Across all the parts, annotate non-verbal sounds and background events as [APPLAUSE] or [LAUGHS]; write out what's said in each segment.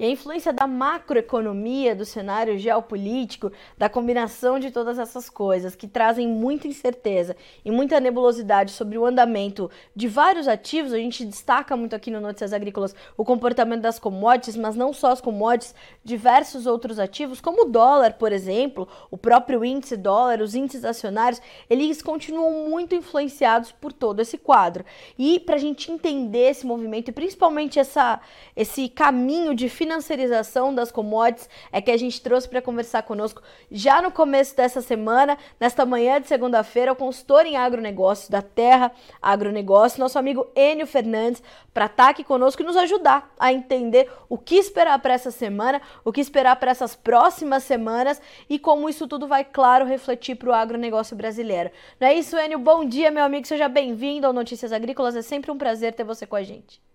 E a influência da macroeconomia, do cenário geopolítico, da combinação de todas essas coisas que trazem muita incerteza e muita nebulosidade sobre o andamento de vários ativos. A gente destaca muito aqui no Notícias Agrícolas o comportamento das commodities, mas não só as commodities, diversos outros ativos, como o dólar, por exemplo, o próprio índice dólar, os índices acionários, eles continuam muito influenciados por todo esse quadro. E para a gente entender esse movimento e principalmente essa, esse caminho de financiarização das commodities, é que a gente trouxe para conversar conosco já no começo dessa semana, nesta manhã de segunda-feira, o consultor em agronegócios da Terra Agronegócio, nosso amigo Enio Fernandes, para estar tá aqui conosco e nos ajudar a entender o que esperar para essa semana, o que esperar para essas próximas semanas e como isso tudo vai, claro, refletir para o agronegócio brasileiro. Não é isso, Enio? Bom dia, meu amigo. Seja bem-vindo ao Notícias Agrícolas. É sempre um prazer ter você com a gente.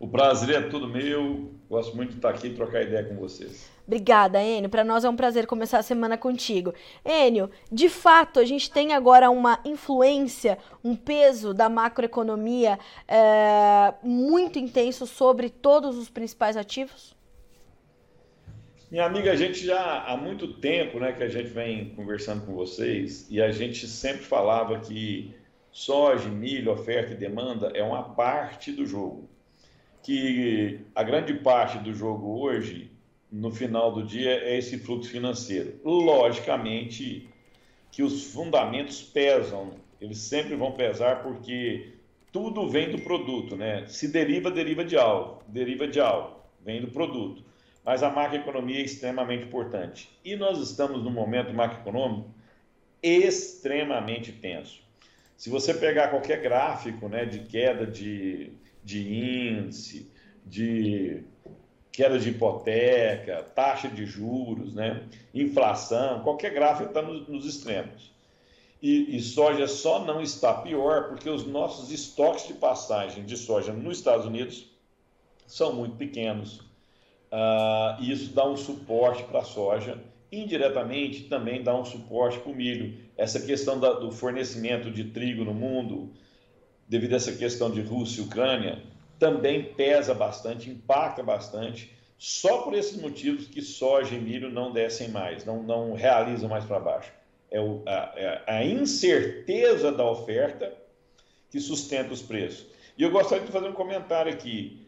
O prazer é tudo meu. Gosto muito de estar aqui e trocar ideia com vocês. Obrigada, Enio. Para nós é um prazer começar a semana contigo. Enio, de fato, a gente tem agora uma influência, um peso da macroeconomia é, muito intenso sobre todos os principais ativos? Minha amiga, a gente já há muito tempo né, que a gente vem conversando com vocês e a gente sempre falava que soja, milho, oferta e demanda é uma parte do jogo. Que a grande parte do jogo hoje, no final do dia, é esse fluxo financeiro. Logicamente que os fundamentos pesam, eles sempre vão pesar porque tudo vem do produto, né? Se deriva, deriva de algo, deriva de algo, vem do produto mas a macroeconomia é extremamente importante. E nós estamos num momento macroeconômico extremamente tenso. Se você pegar qualquer gráfico né, de queda de, de índice, de queda de hipoteca, taxa de juros, né, inflação, qualquer gráfico está nos, nos extremos. E, e, soja só não está pior porque os nossos estoques de passagem de soja nos Estados Unidos são muito pequenos Uh, isso dá um suporte para a soja, indiretamente também dá um suporte para o milho. Essa questão da, do fornecimento de trigo no mundo, devido a essa questão de Rússia e Ucrânia, também pesa bastante, impacta bastante, só por esses motivos que soja e milho não descem mais, não, não realizam mais para baixo. É, o, a, é a incerteza da oferta que sustenta os preços. E eu gostaria de fazer um comentário aqui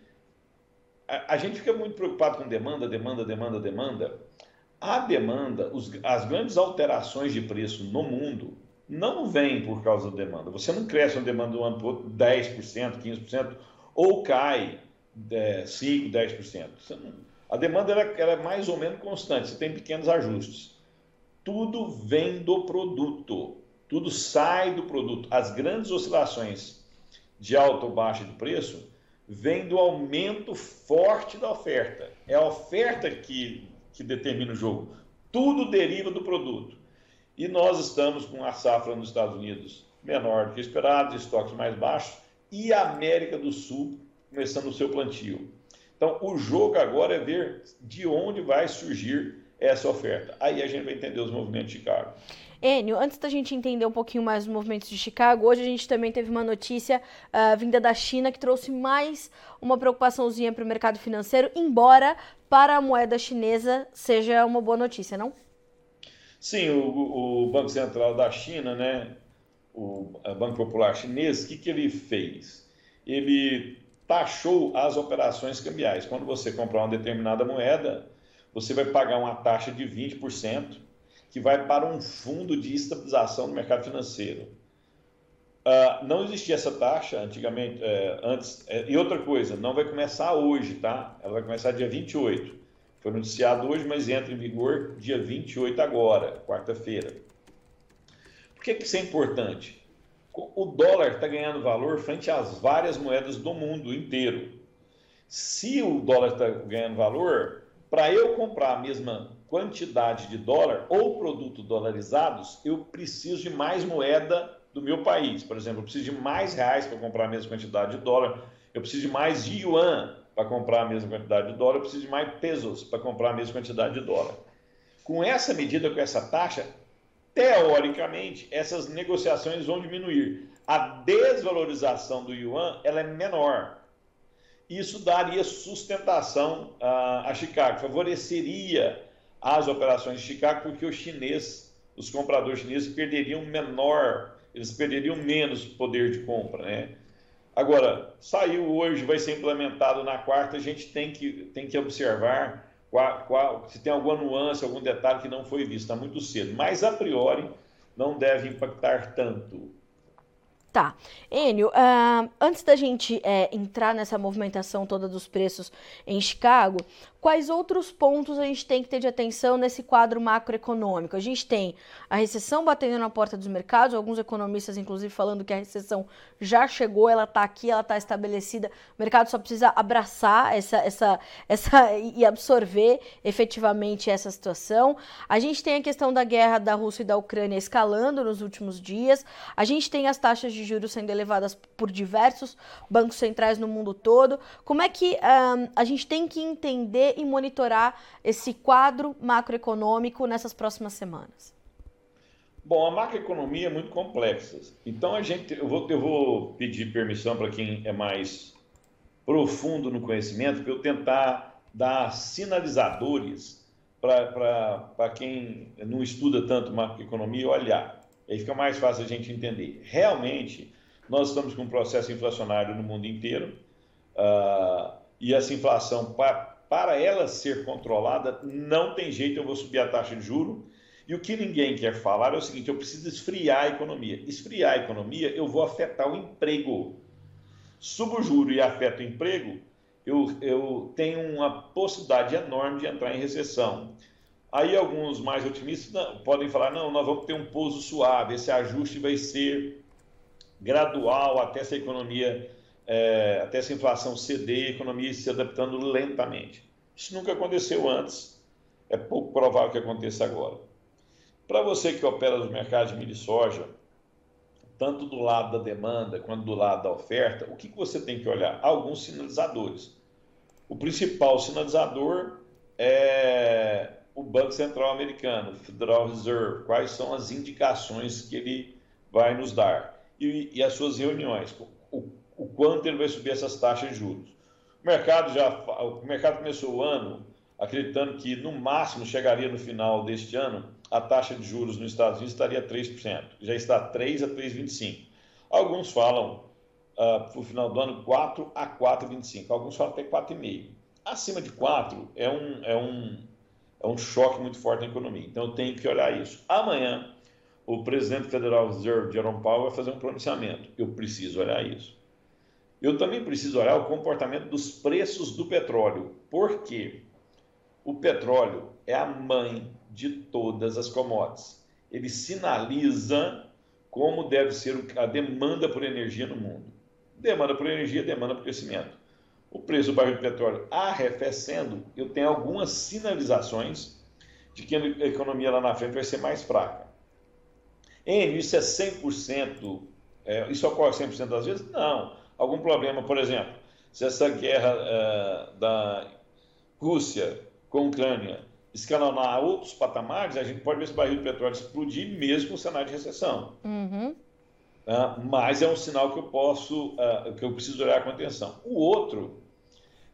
a, a, gente fica muito preocupado com demanda, demanda, demanda, demanda. A demanda, os, as grandes alterações de preço no mundo não vêm por causa da demanda. Você não cresce uma demanda do ano para o outro 10%, 15%, ou cai é, 5%, 10%. Não, a demanda ela, ela é mais ou menos constante, você tem pequenos ajustes. Tudo vem do produto, tudo sai do produto. As grandes oscilações de alta ou baixa de preço vem do aumento forte da oferta. É a oferta que, que determina o jogo. Tudo deriva do produto. E nós estamos com a safra nos Estados Unidos menor do que esperado, estoques mais baixos, e a América do Sul começando o seu plantio. Então, o jogo agora é ver de onde vai surgir essa oferta. Aí a gente vai entender os movimentos de Chicago. Enio, antes da gente entender um pouquinho mais os movimentos de Chicago, hoje a gente também teve uma notícia uh, vinda da China que trouxe mais uma preocupaçãozinha para o mercado financeiro, embora para a moeda chinesa seja uma boa notícia, não? Sim, o, o Banco Central da China, né, o Banco Popular Chinês, o que, que ele fez? Ele taxou as operações cambiais. Quando você comprar uma determinada moeda, você vai pagar uma taxa de 20% que vai para um fundo de estabilização do mercado financeiro. Uh, não existia essa taxa antigamente, é, antes. É, e outra coisa, não vai começar hoje, tá? Ela vai começar dia 28. Foi noticiado hoje, mas entra em vigor dia 28 agora, quarta-feira. Por que, que isso é importante? O dólar está ganhando valor frente às várias moedas do mundo inteiro. Se o dólar está ganhando valor, para eu comprar a mesma quantidade de dólar ou produto dolarizados, eu preciso de mais moeda do meu país. Por exemplo, eu preciso de mais reais para comprar a mesma quantidade de dólar, eu preciso de mais yuan para comprar a mesma quantidade de dólar, eu preciso de mais pesos para comprar a mesma quantidade de dólar. Com essa medida, com essa taxa, teoricamente, essas negociações vão diminuir. A desvalorização do yuan ela é menor. isso daria sustentação a, a Chicago, favoreceria as operações de Chicago, porque o chinês, os compradores chineses perderiam menor, eles perderiam menos poder de compra, né? Agora, saiu hoje, vai ser implementado na quarta, a gente tem que, tem que observar qual, qual, se tem alguma nuance, algum detalhe que não foi visto, está muito cedo. Mas, a priori, não deve impactar tanto. Tá. Enio, uh, antes da gente é, entrar nessa movimentação toda dos preços em Chicago, quais outros pontos a gente tem que ter de atenção nesse quadro macroeconômico? A gente tem a recessão batendo na porta dos mercados, alguns economistas, inclusive, falando que a recessão já chegou, ela está aqui, ela está estabelecida, o mercado só precisa abraçar essa, essa, essa [LAUGHS] e absorver efetivamente essa situação. A gente tem a questão da guerra da Rússia e da Ucrânia escalando nos últimos dias, a gente tem as taxas de juros sendo elevadas por diversos bancos centrais no mundo todo. Como é que um, a gente tem que entender e monitorar esse quadro macroeconômico nessas próximas semanas? Bom, a macroeconomia é muito complexa. Então a gente, eu vou, eu vou pedir permissão para quem é mais profundo no conhecimento para eu tentar dar sinalizadores para quem não estuda tanto macroeconomia olhar. Aí fica mais fácil a gente entender. Realmente, nós estamos com um processo inflacionário no mundo inteiro uh, e essa inflação para ela ser controlada, não tem jeito, eu vou subir a taxa de juro. E o que ninguém quer falar é o seguinte: eu preciso esfriar a economia. Esfriar a economia, eu vou afetar o emprego. Subo o juro e afeta o emprego, eu, eu tenho uma possibilidade enorme de entrar em recessão. Aí alguns mais otimistas não, podem falar: não, nós vamos ter um pouso suave, esse ajuste vai ser gradual até essa economia é, até essa inflação ceder a economia se adaptando lentamente. Isso nunca aconteceu antes, é pouco provável que aconteça agora. Para você que opera nos mercados de milho e soja, tanto do lado da demanda quanto do lado da oferta, o que, que você tem que olhar? Alguns sinalizadores. O principal sinalizador é o Banco Central Americano, Federal Reserve, quais são as indicações que ele vai nos dar e, e as suas reuniões. O o quanto ele vai subir essas taxas de juros. O mercado já o mercado começou o ano acreditando que no máximo chegaria no final deste ano a taxa de juros nos Estados Unidos estaria 3%, já está 3 a 3,25. Alguns falam uh, para o final do ano 4 a 4,25, alguns falam até 4,5. Acima de 4 é um, é, um, é um choque muito forte na economia, então eu tenho que olhar isso. Amanhã, o presidente Federal Reserve, Jerome Powell, vai fazer um pronunciamento. Eu preciso olhar isso. Eu também preciso olhar o comportamento dos preços do petróleo, porque o petróleo é a mãe de todas as commodities. Ele sinaliza como deve ser a demanda por energia no mundo. Demanda por energia, demanda por crescimento. O preço do barril de petróleo arrefecendo, eu tenho algumas sinalizações de que a economia lá na frente vai ser mais fraca. Em isso é 100%, é, isso ocorre 100% das vezes? Não algum problema, por exemplo, se essa guerra uh, da Rússia com a Ucrânia escalonar a outros patamares, a gente pode ver esse barril de petróleo explodir mesmo com o cenário de recessão. Uhum. Uh, mas é um sinal que eu posso, uh, que eu preciso olhar com atenção. O outro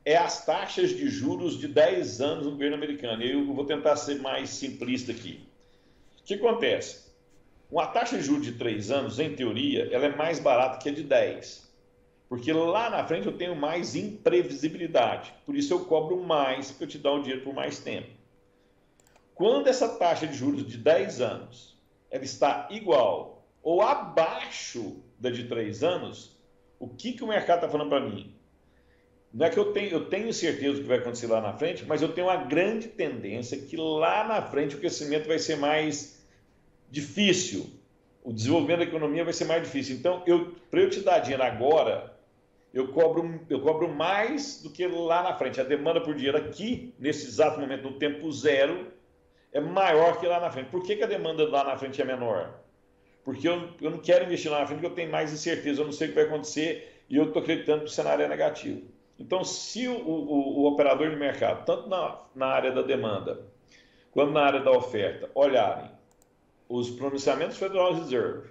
é as taxas de juros de 10 anos no governo americano. Eu vou tentar ser mais simplista aqui. O que acontece? Uma taxa de juros de 3 anos, em teoria, ela é mais barata que a de 10. Porque lá na frente eu tenho mais imprevisibilidade. Por isso eu cobro mais, porque eu te dou o dinheiro por mais tempo. Quando essa taxa de juros de 10 anos ela está igual ou abaixo da de 3 anos, o que, que o mercado está falando para mim? Não é que eu tenho, eu tenho certeza do que vai acontecer lá na frente, mas eu tenho uma grande tendência que lá na frente o crescimento vai ser mais difícil. O desenvolvimento da economia vai ser mais difícil. Então, para eu te dar dinheiro agora, eu cobro, eu cobro mais do que lá na frente. A demanda por dinheiro aqui, nesse exato momento, no tempo zero, é maior que lá na frente. Por que, que a demanda lá na frente é menor? Porque eu, eu não quero investir lá na frente porque eu tenho mais incerteza, eu não sei o que vai acontecer e eu estou acreditando que o cenário é negativo. Então, se o, o, o operador de mercado, tanto na, na área da demanda quanto na área da oferta, olharem os pronunciamentos Federal Reserve,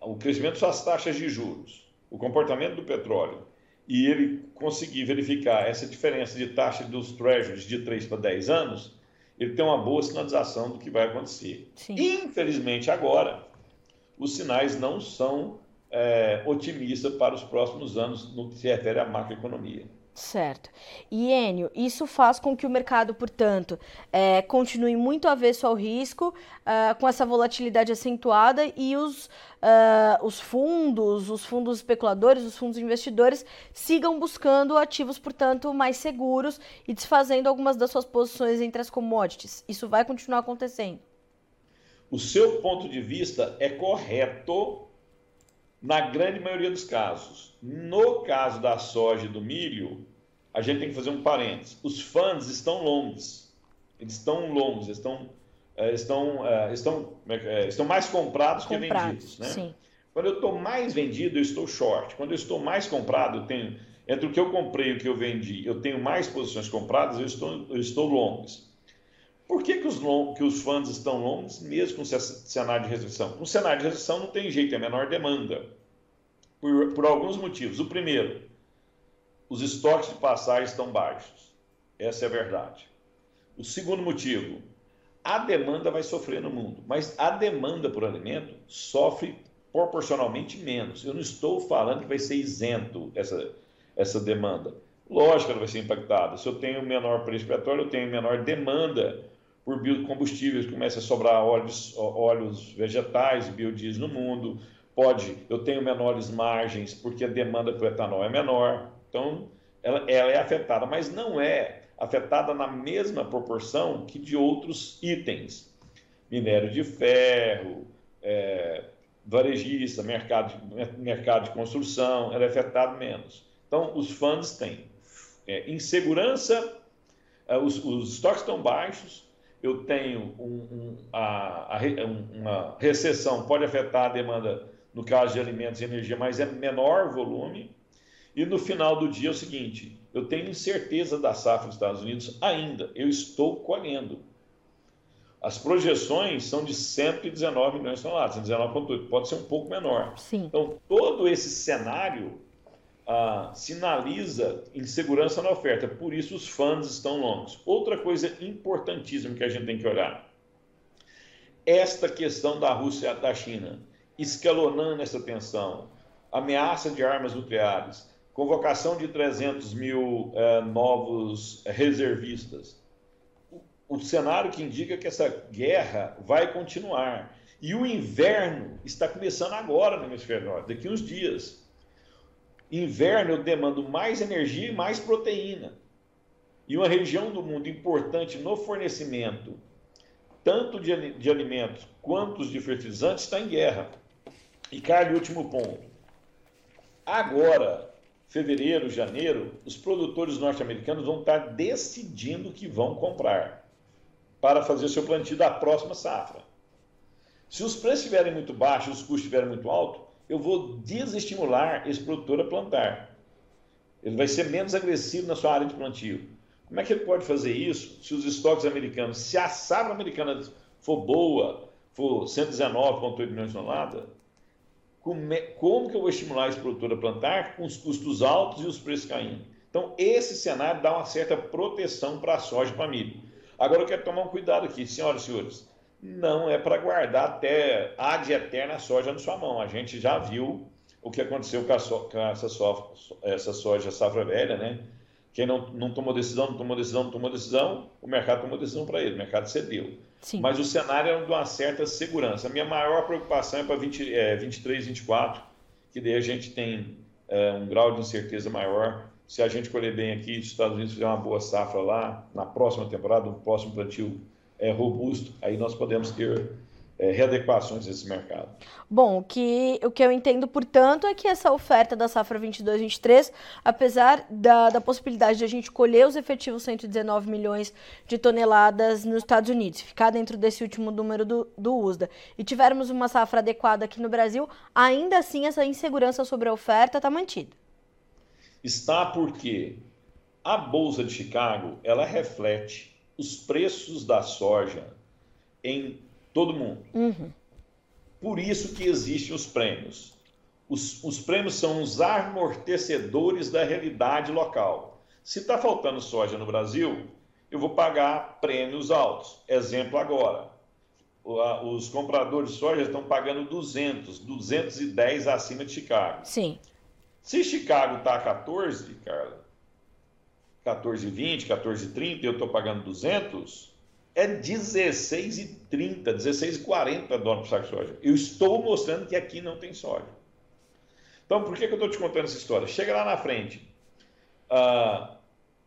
o crescimento das taxas de juros, o comportamento do petróleo e ele conseguir verificar essa diferença de taxa dos treasuries de 3 para 10 anos, ele tem uma boa sinalização do que vai acontecer. Sim. Infelizmente, agora, os sinais não são é, otimistas para os próximos anos no que se refere à macroeconomia. Certo. E Enio, isso faz com que o mercado, portanto, é, continue muito avesso ao risco, uh, com essa volatilidade acentuada e os, uh, os fundos, os fundos especuladores, os fundos investidores sigam buscando ativos, portanto, mais seguros e desfazendo algumas das suas posições entre as commodities. Isso vai continuar acontecendo. O seu ponto de vista é correto na grande maioria dos casos. No caso da soja e do milho, a gente tem que fazer um parênteses. Os funds estão longos. Eles estão longos, estão, é, estão, é, estão, é, estão mais comprados, comprados que vendidos. Né? Sim. Quando eu estou mais vendido, eu estou short. Quando eu estou mais comprado, eu tenho. Entre o que eu comprei e o que eu vendi, eu tenho mais posições compradas, eu estou, eu estou longos. Por que, que, os, long, que os fundos estão longos, mesmo com cenário de restrição? No cenário de restrição não tem jeito, é menor demanda. Por, por alguns motivos. O primeiro, os estoques de passagem estão baixos. Essa é a verdade. O segundo motivo, a demanda vai sofrer no mundo, mas a demanda por alimento sofre proporcionalmente menos. Eu não estou falando que vai ser isento essa, essa demanda. Lógico que ela vai ser impactada. Se eu tenho menor preço petróleo, eu tenho menor demanda por biocombustíveis, começa a sobrar óleos, óleos vegetais, biodiesel no mundo. Pode, eu tenho menores margens porque a demanda por etanol é menor. Então, ela, ela é afetada, mas não é afetada na mesma proporção que de outros itens. Minério de ferro, é, varejista, mercado, mercado de construção, ela é afetada menos. Então, os fundos têm é, insegurança, é, os, os estoques estão baixos, eu tenho um, um, a, a, uma recessão, pode afetar a demanda, no caso de alimentos e energia, mas é menor volume, e no final do dia é o seguinte: eu tenho incerteza da safra dos Estados Unidos ainda, eu estou colhendo. As projeções são de 119 milhões de toneladas, 119,8, pode ser um pouco menor. Sim. Então, todo esse cenário ah, sinaliza insegurança na oferta, por isso os fundos estão longos. Outra coisa importantíssima que a gente tem que olhar: esta questão da Rússia e da China, escalonando essa tensão, ameaça de armas nucleares, convocação de 300 mil é, novos reservistas. O, o cenário que indica que essa guerra vai continuar. E o inverno está começando agora no hemisfério norte, daqui uns dias. Inverno eu demando mais energia e mais proteína. E uma região do mundo importante no fornecimento, tanto de, de alimentos quanto de fertilizantes, está em guerra. E, Carlos, último ponto. Agora, fevereiro, janeiro, os produtores norte-americanos vão estar decidindo que vão comprar para fazer o seu plantio da próxima safra. Se os preços estiverem muito baixos, os custos estiverem muito altos, eu vou desestimular esse produtor a plantar. Ele vai ser menos agressivo na sua área de plantio. Como é que ele pode fazer isso se os estoques americanos, se a safra americana for boa, for 119,8 milhões de toneladas, como, que eu vou estimular esse produtor a plantar com os custos altos e os preços caindo? Então, esse cenário dá uma certa proteção para a soja e para milho. Agora, eu quero tomar um cuidado aqui, senhoras e senhores. Não é para guardar até ad eterna soja na sua mão. A gente já viu o que aconteceu com, so, com essa, essa soja safra velha, né? Quem não, não tomou decisão, não tomou decisão, não tomou decisão, o mercado tomou decisão para ele, o mercado cedeu. Sim. Mas o cenário é de uma certa segurança. A minha maior preocupação é para 20, é, 23, 24, que daí a gente tem é, um grau de incerteza maior. Se a gente colher bem aqui, os Estados Unidos fizer uma boa safra lá, na próxima temporada, no próximo plantio é, robusto, aí nós podemos ter é, readequações desse mercado. Bom, o que, o que eu entendo, portanto, é que essa oferta da safra 22-23, apesar da, da possibilidade de a gente colher os efetivos 119 milhões de toneladas nos Estados Unidos, ficar dentro desse último número do, do USDA, e tivermos uma safra adequada aqui no Brasil, ainda assim essa insegurança sobre a oferta está mantida. Está porque a Bolsa de Chicago, ela reflete os preços da soja em todo mundo. Uhum. Por isso que existem os prêmios. Os, os prêmios são os amortecedores da realidade local. Se está faltando soja no Brasil, eu vou pagar prêmios altos. Exemplo agora, os compradores de soja estão pagando 200, 210 acima de Chicago. Sim. Se Chicago está a 14, Carla, 14,20, 14,30 e eu estou pagando 200, é 16,30, 16,40 dólares por saco de soja. Eu estou mostrando que aqui não tem soja. Então, por que, que eu estou te contando essa história? Chega lá na frente. Uh,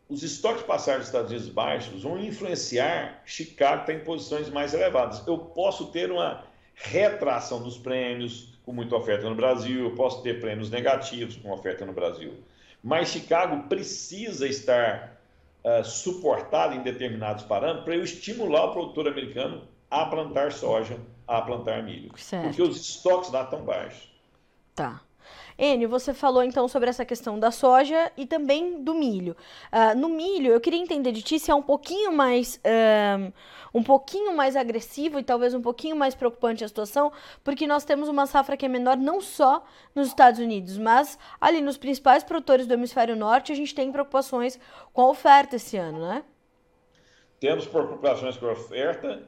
os estoques passados dos Estados Unidos baixos vão influenciar Chicago está em posições mais elevadas. Eu posso ter uma retração dos prêmios com muita oferta no Brasil, eu posso ter prêmios negativos com oferta no Brasil. Mas Chicago precisa estar uh, suportado em determinados parâmetros para eu estimular o produtor americano a plantar soja, a plantar milho. Certo. Porque os estoques lá estão baixos. Tá. Enio, você falou então sobre essa questão da soja e também do milho. Uh, no milho, eu queria entender de ti se é um pouquinho mais uh, um pouquinho mais agressivo e talvez um pouquinho mais preocupante a situação, porque nós temos uma safra que é menor não só nos Estados Unidos, mas ali nos principais produtores do hemisfério norte a gente tem preocupações com a oferta esse ano, né? Temos preocupações com a oferta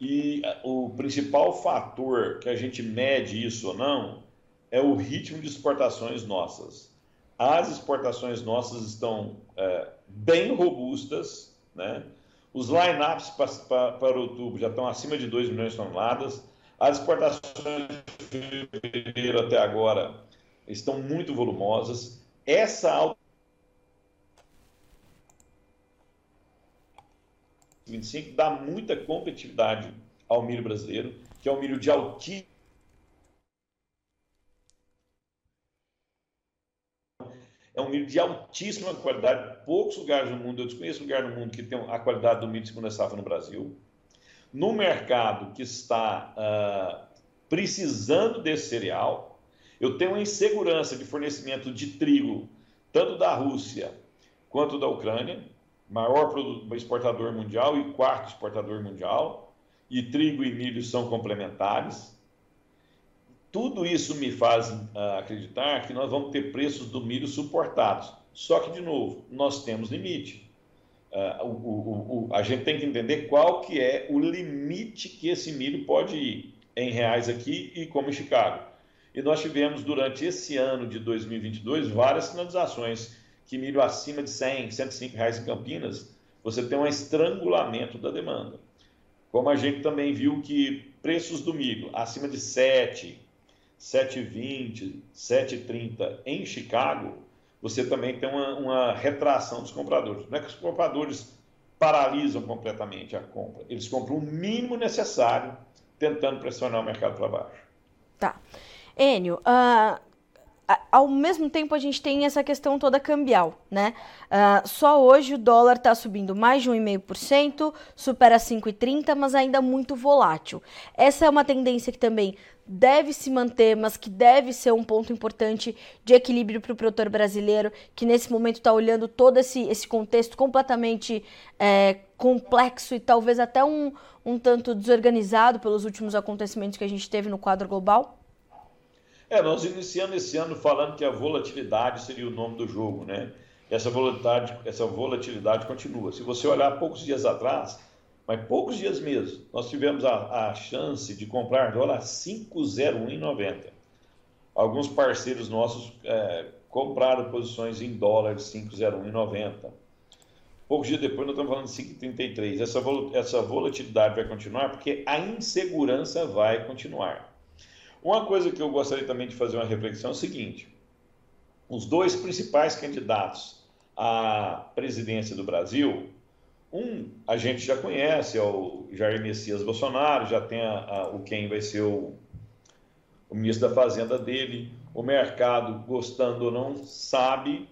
e o principal fator que a gente mede isso ou não é o ritmo de exportações nossas. As exportações nossas estão é, bem robustas, né? Os line-ups para, para outubro já estão acima de 2 milhões de toneladas. As exportações de fevereiro até agora estão muito volumosas. Essa alta 25 dá muita competitividade ao milho brasileiro, que é um milho de altíssimo É um milho de altíssima qualidade. Poucos lugares no mundo, eu desconheço lugar no mundo que tem a qualidade do milho de segunda safra no Brasil. No mercado que está uh, precisando desse cereal, eu tenho uma insegurança de fornecimento de trigo, tanto da Rússia quanto da Ucrânia, maior exportador mundial e quarto exportador mundial, e trigo e milho são complementares. Tudo isso me faz uh, acreditar que nós vamos ter preços do milho suportados. Só que, de novo, nós temos limite. Uh, o, o, o, a gente tem que entender qual que é o limite que esse milho pode ir em reais aqui e como em Chicago. E nós tivemos durante esse ano de 2022 várias sinalizações que milho acima de 100, 105 reais em Campinas, você tem um estrangulamento da demanda. Como a gente também viu que preços do milho acima de 7, 7,20, 7,30 em Chicago, você também tem uma, uma, retração dos compradores. Não é que os compradores paralisam completamente a compra, eles compram o mínimo necessário, tentando pressionar o mercado para baixo. Tá. Enio, uh, ao mesmo tempo a gente tem essa questão toda cambial, né? Uh, só hoje o dólar está subindo mais de 1,5%, supera 5,30, mas ainda muito volátil. Essa é uma tendência que também deve se manter, mas que deve ser um ponto importante de equilíbrio para o produtor brasileiro, que nesse momento está olhando todo esse, esse contexto completamente é, complexo e talvez até um, um tanto desorganizado pelos últimos acontecimentos que a gente teve no quadro global? É, nós iniciamos esse ano falando que a volatilidade seria o nome do jogo, né? Essa volatilidade, essa volatilidade continua. Se você olhar poucos dias atrás, mas poucos dias mesmo, nós tivemos a, a chance de comprar dólar a 5,0190. Alguns parceiros nossos é, compraram posições em dólar de 5,0190. Poucos dias depois, nós estamos falando de 5,33. Essa, essa volatilidade vai continuar porque a insegurança vai continuar. Uma coisa que eu gostaria também de fazer uma reflexão é o seguinte: os dois principais candidatos à presidência do Brasil, um a gente já conhece, é o Jair Messias Bolsonaro, já tem a, a, o quem vai ser o, o ministro da Fazenda dele. O mercado, gostando ou não, sabe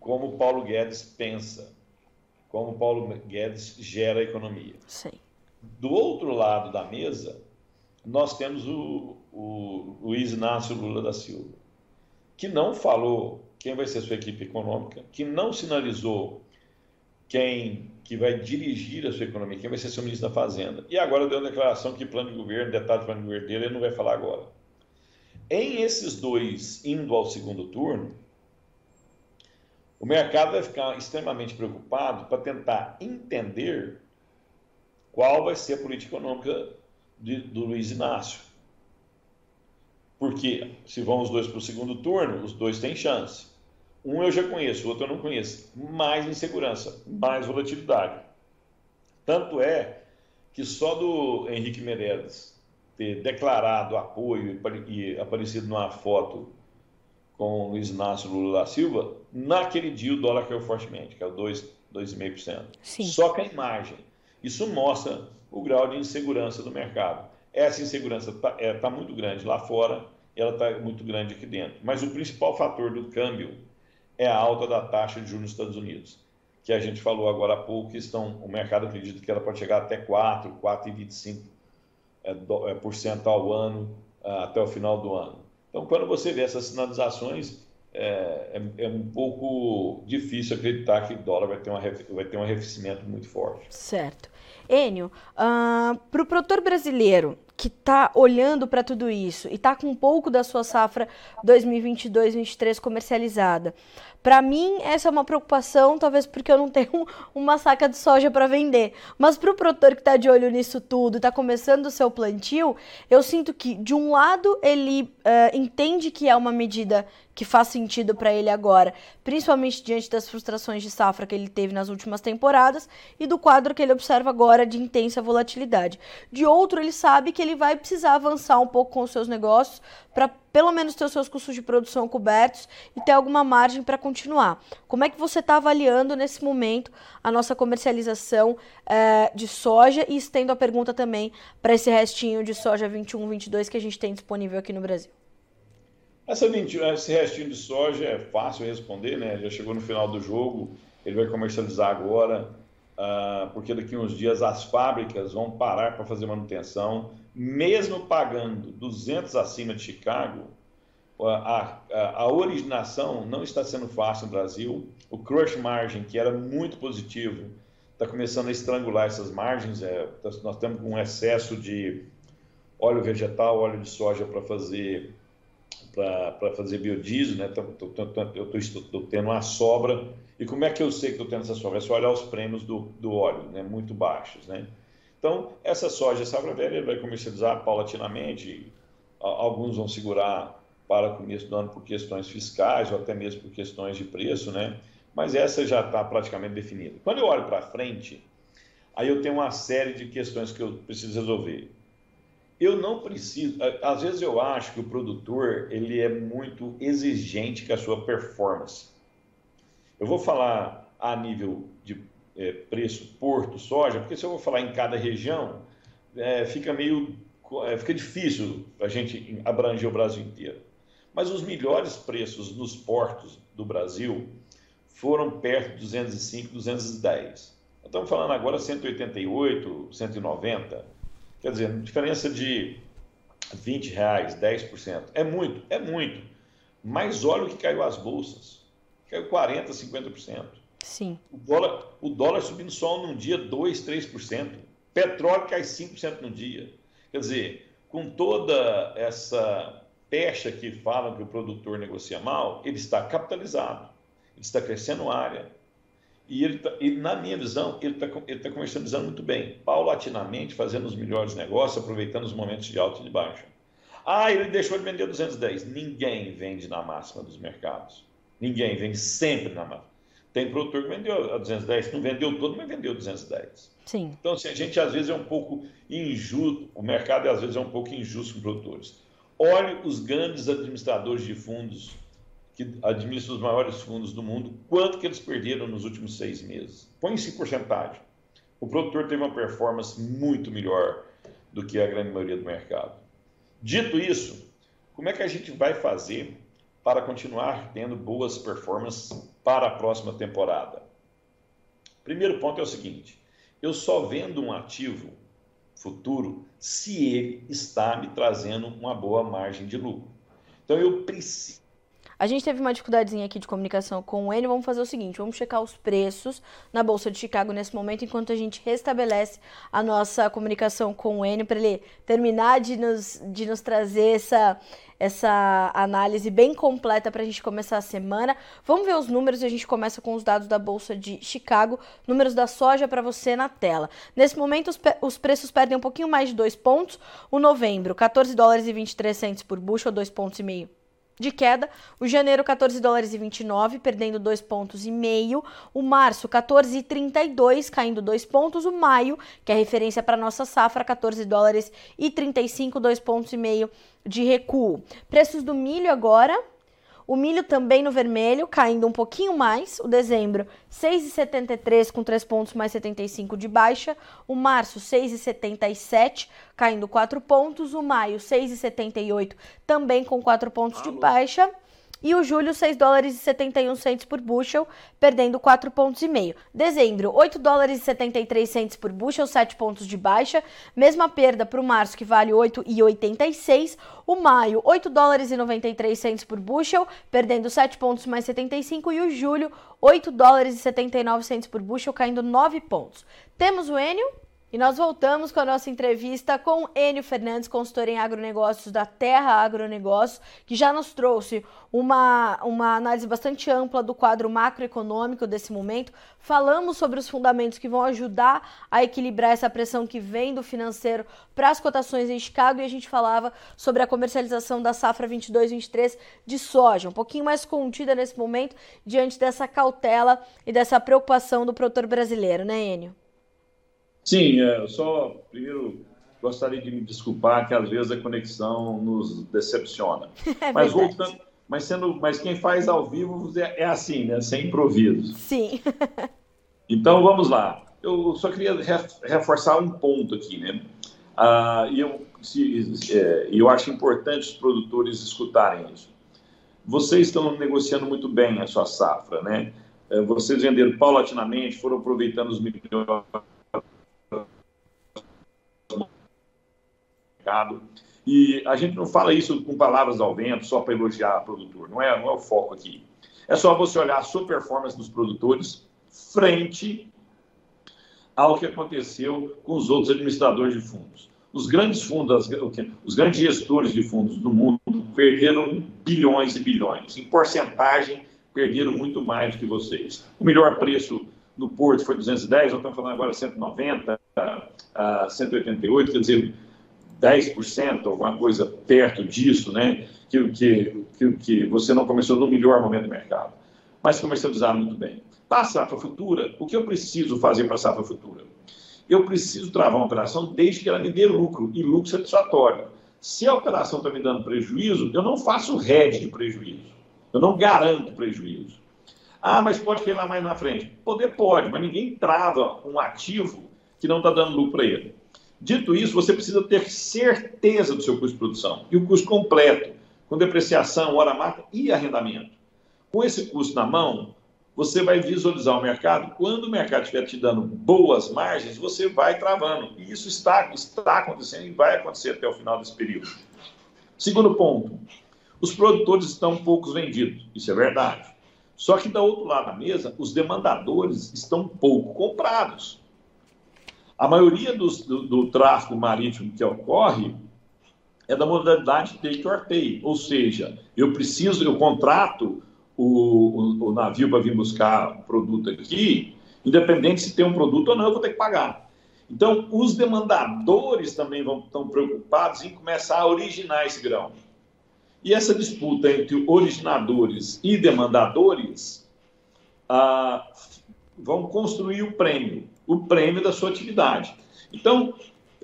como Paulo Guedes pensa, como Paulo Guedes gera a economia. Sim. Do outro lado da mesa, nós temos o, o Luiz Inácio Lula da Silva, que não falou quem vai ser sua equipe econômica, que não sinalizou quem que vai dirigir a sua economia, quem vai ser seu ministro da Fazenda. E agora deu uma declaração que plano de governo, detalhe do plano de governo dele, ele não vai falar agora. em esses dois indo ao segundo turno, o mercado vai ficar extremamente preocupado para tentar entender qual vai ser a política econômica de, do Luiz Inácio. Porque se vão os dois para o segundo turno, os dois têm chance. Um eu já conheço, o outro eu não conheço. Mais insegurança, mais volatilidade. Tanto é que só do Henrique Meirelles ter declarado apoio e aparecido numa foto com o Luiz Inácio Lula da Silva, naquele dia o dólar caiu fortemente, que é o 2,5%. Só que a imagem. Isso mostra o grau de insegurança do mercado. Essa insegurança está é, tá muito grande lá fora, ela está muito grande aqui dentro. Mas o principal fator do câmbio é a alta da taxa de juros nos Estados Unidos, que a gente falou agora há pouco, que estão, o mercado acredita que ela pode chegar até 4, 4,25% é, é, ao ano, até o final do ano. Então, quando você vê essas sinalizações, é, é, é, um pouco difícil acreditar que o dólar vai ter, uma, vai ter um arrefecimento muito forte. Certo. Enio, uh, para o produtor brasileiro que está olhando para tudo isso e está com um pouco da sua safra 2022-23 comercializada, para mim, essa é uma preocupação, talvez porque eu não [LAUGHS] tenho uma saca de soja para vender. Mas para o produtor que está de olho nisso tudo, está começando o seu plantio, eu sinto que, de um lado, ele uh, entende que é uma medida que faz sentido para ele agora, principalmente diante das frustrações de safra que ele teve nas últimas temporadas e do quadro que ele observa agora de intensa volatilidade. De outro, ele sabe que ele vai precisar avançar um pouco com os seus negócios para pelo menos ter os seus custos de produção cobertos e ter alguma margem para continuar. Como é que você está avaliando nesse momento a nossa comercialização é, de soja e estendo a pergunta também para esse restinho de soja 21, 22 que a gente tem disponível aqui no Brasil? Essa 20, esse restinho de soja é fácil responder, né? Já chegou no final do jogo, ele vai comercializar agora, uh, porque daqui uns dias as fábricas vão parar para fazer manutenção mesmo pagando 200 acima de Chicago, a, a, a, originação não está sendo fácil no Brasil. O crush margin, que era muito positivo, está começando a estrangular essas margens. É, nós temos um excesso de óleo vegetal, óleo de soja para fazer para fazer biodiesel, né? eu estou tendo uma sobra. E como é que eu sei que estou tendo essa sobra? É só olhar os prêmios do, do óleo, né? muito baixos. Né? Então, essa soja safra velha ele vai comercializar paulatinamente, alguns vão segurar para o começo do ano por questões fiscais ou até mesmo por questões de preço, né? Mas essa já está praticamente definida. Quando eu olho para frente, aí eu tenho uma série de questões que eu preciso resolver. Eu não preciso, às vezes eu acho que o produtor ele é muito exigente com a sua performance. Eu vou falar a nível de é, preço porto, soja, porque se eu vou falar em cada região, é, fica meio é, fica difícil a gente abranger o Brasil inteiro. Mas os melhores preços nos portos do Brasil foram perto de 205, 210. Estamos falando agora 188, 190. Quer dizer, diferença de 20 reais, 10%. É muito, é muito. Mas olha o que caiu as bolsas. Caiu 40%, 50%. Sim. O dólar, o dólar subindo só num dia 2, 3%. Petróleo cai 5% no dia. Quer dizer, com toda essa pecha que falam que o produtor negocia mal, ele está capitalizado, ele está crescendo área. E, ele, tá, e na minha visão, ele está ele tá comercializando muito bem, paulatinamente, fazendo os melhores negócios, aproveitando os momentos de alta e de baixa. Ah, ele deixou de vender 210. Ninguém vende na máxima dos mercados. Ninguém vende sempre na máxima. Tem produtor que vendeu a 210, não vendeu todo, mas vendeu 210. Sim. Então, assim, a gente às vezes é um pouco injusto, o mercado às vezes é um pouco injusto com produtores. Olhe os grandes administradores de fundos, que administram os maiores fundos do mundo, quanto que eles perderam nos últimos seis meses. Põe-se em porcentagem. O produtor teve uma performance muito melhor do que a grande maioria do mercado. Dito isso, como é que a gente vai fazer para continuar tendo boas performances para a próxima temporada? Primeiro ponto é o seguinte: eu só vendo um ativo futuro se ele está me trazendo uma boa margem de lucro. Então eu preciso. A gente teve uma dificuldadezinha aqui de comunicação com Enio. Vamos fazer o seguinte: vamos checar os preços na Bolsa de Chicago nesse momento, enquanto a gente restabelece a nossa comunicação com o Enio, para ele terminar de nos, de nos trazer essa, essa análise bem completa para a gente começar a semana. Vamos ver os números e a gente começa com os dados da Bolsa de Chicago. Números da soja para você na tela. Nesse momento, os, os, preços perdem um pouquinho mais de dois pontos. O novembro, 14 dólares e 23 centos por bushel, dois pontos e meio de queda. O janeiro, 14 dólares e 29, perdendo 2 pontos e meio. O março, 14 e 32, caindo 2 pontos. O maio, que é referência para nossa safra, 14 dólares e 35, 2 pontos e meio de recuo. Preços do milho agora, o milho também no vermelho, caindo um pouquinho mais. O dezembro, 6,73 com 3 pontos mais 75 de baixa. O março, 6,77, caindo 4 pontos. O maio, 6,78, também com 4 pontos de baixa. E o julho, 6 dólares e 71 centos por bushel, perdendo 4 pontos e meio. Dezembro, 8 dólares e 73 centos por bushel, 7 pontos de baixa. Mesma perda para o março, que vale 8,86. O maio, 8 dólares e 93 centos por bushel, perdendo 7 pontos mais 75. E o julho, 8 dólares e 79 centos por bushel, caindo 9 pontos. Temos o Enio, e nós voltamos com a nossa entrevista com Enio Fernandes, consultor em agronegócios da Terra Agronegócios, que já nos trouxe uma, uma análise bastante ampla do quadro macroeconômico desse momento. Falamos sobre os fundamentos que vão ajudar a equilibrar essa pressão que vem do financeiro para as cotações em Chicago e a gente falava sobre a comercialização da safra 22-23 de soja, um pouquinho mais contida nesse momento, diante dessa cautela e dessa preocupação do produtor brasileiro, né, Enio? Sim, é, eu só primeiro gostaria de me desculpar que às vezes a conexão nos decepciona. [LAUGHS] É mas voltando, mas sendo, mas quem faz ao vivo é, é assim, né? Sem improviso. Sim. [LAUGHS] então vamos lá. Eu só queria reforçar um ponto aqui, né? Ah, e eu, se, é, eu acho importante os produtores escutarem isso. Vocês estão negociando muito bem a sua safra, né? É, vocês venderam paulatinamente, foram aproveitando os melhores mercado. E a gente não fala isso com palavras ao vento, só para elogiar o produtor, não é, não é o foco aqui. É só você olhar a sua performance dos produtores frente ao que aconteceu com os outros administradores de fundos. Os grandes fundos, os grandes gestores de fundos do mundo perderam bilhões e bilhões. Em porcentagem, perderam muito mais do que vocês. O melhor preço no Porto foi 210, nós estamos falando agora 190, a 188, quer dizer, 10%, alguma coisa perto disso, né? Que, que, que, que você não começou no melhor momento do mercado, mas comercializaram muito bem. Para a safra futura, o que eu preciso fazer para a safra futura? Eu preciso travar uma operação desde que ela me dê lucro, e lucro satisfatório. Se a operação está me dando prejuízo, eu não faço hedge de prejuízo. Eu não garanto prejuízo. Ah, mas pode queimar mais na frente. Poder pode, mas ninguém trava um ativo que não está dando lucro para ele. Dito isso, você precisa ter certeza do seu custo de produção e o custo completo, com depreciação, hora marca e arrendamento. Com esse custo na mão, você vai visualizar o mercado. Quando o mercado estiver te dando boas margens, você vai travando. E isso está, está acontecendo e vai acontecer até o final desse período. Segundo ponto, os produtores estão poucos vendidos. Isso é verdade. Só que, do outro lado da mesa, os demandadores estão pouco comprados. A maioria do, do, tráfego marítimo que ocorre é da modalidade take or pay, ou seja, eu preciso, eu contrato o, o, o navio para vir buscar o produto aqui, independente se tem um produto ou não, eu vou ter que pagar. Então, os demandadores também vão, estão preocupados em começar a originar esse grão. E essa disputa entre originadores e demandadores ah, vão construir o prêmio o prêmio da sua atividade. Então,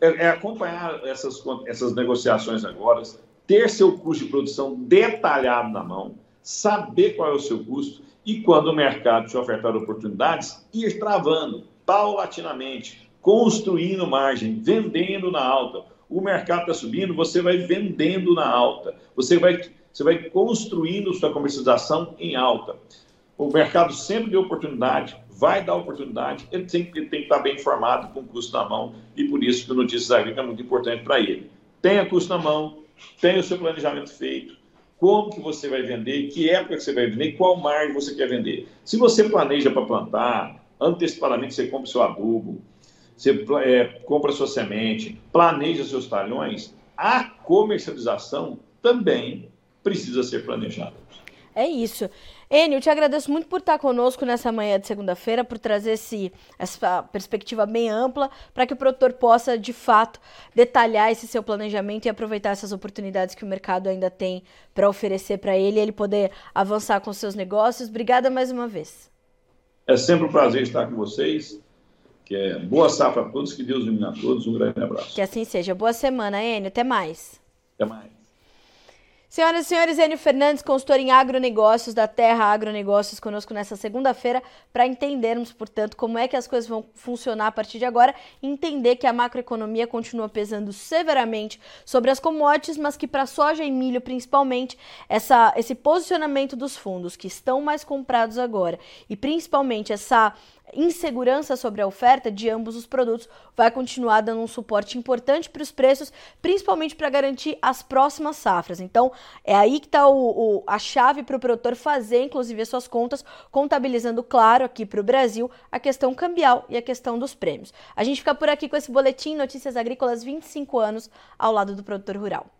é, é acompanhar essas, essas negociações agora, ter seu custo de produção detalhado na mão, saber qual é o seu custo e, quando o mercado te ofertar oportunidades, ir travando paulatinamente, construindo margem, vendendo na alta. O mercado está subindo, você vai vendendo na alta. Você vai, você vai construindo sua comercialização em alta. O mercado sempre deu oportunidade, vai dar oportunidade, ele tem, ele tem que estar bem informado, com custo na mão, e por isso que o Notícias Agrícolas é muito importante para ele. Tenha custo na mão, tenha o seu planejamento feito, como que você vai vender, que época que você vai vender, qual margem você quer vender. Se você planeja para plantar, antecipadamente você compra seu adubo, você é, compra sua semente, planeja seus talhões, a comercialização também precisa ser planejada. É isso. Enio, eu te agradeço muito por estar conosco nessa manhã de segunda-feira, por trazer esse, essa perspectiva bem ampla, para que o produtor possa, de fato, detalhar esse seu planejamento e aproveitar essas oportunidades que o mercado ainda tem para oferecer para ele e ele poder avançar com seus negócios. Obrigada mais uma vez. É sempre um prazer estar com vocês. Que é boa safra a todos, que Deus ilumine a todos. Um grande abraço. Que assim seja. Boa semana, Enio. Até mais. Até mais. Senhoras e senhores, Enio Fernandes, consultor em agronegócios da Terra Agronegócios, conosco nessa segunda-feira, para entendermos, portanto, como é que as coisas vão funcionar a partir de agora, entender que a macroeconomia continua pesando severamente sobre as commodities, mas que para soja e milho, principalmente, essa, esse posicionamento dos fundos que estão mais comprados agora e principalmente essa insegurança sobre a oferta de ambos os produtos vai continuar dando um suporte importante para os preços, principalmente para garantir as próximas safras. Então, é aí que está a chave para o produtor fazer, inclusive, as suas contas, contabilizando, claro, aqui para o Brasil, a questão cambial e a questão dos prêmios. A gente fica por aqui com esse boletim Notícias Agrícolas 25 anos ao lado do produtor rural.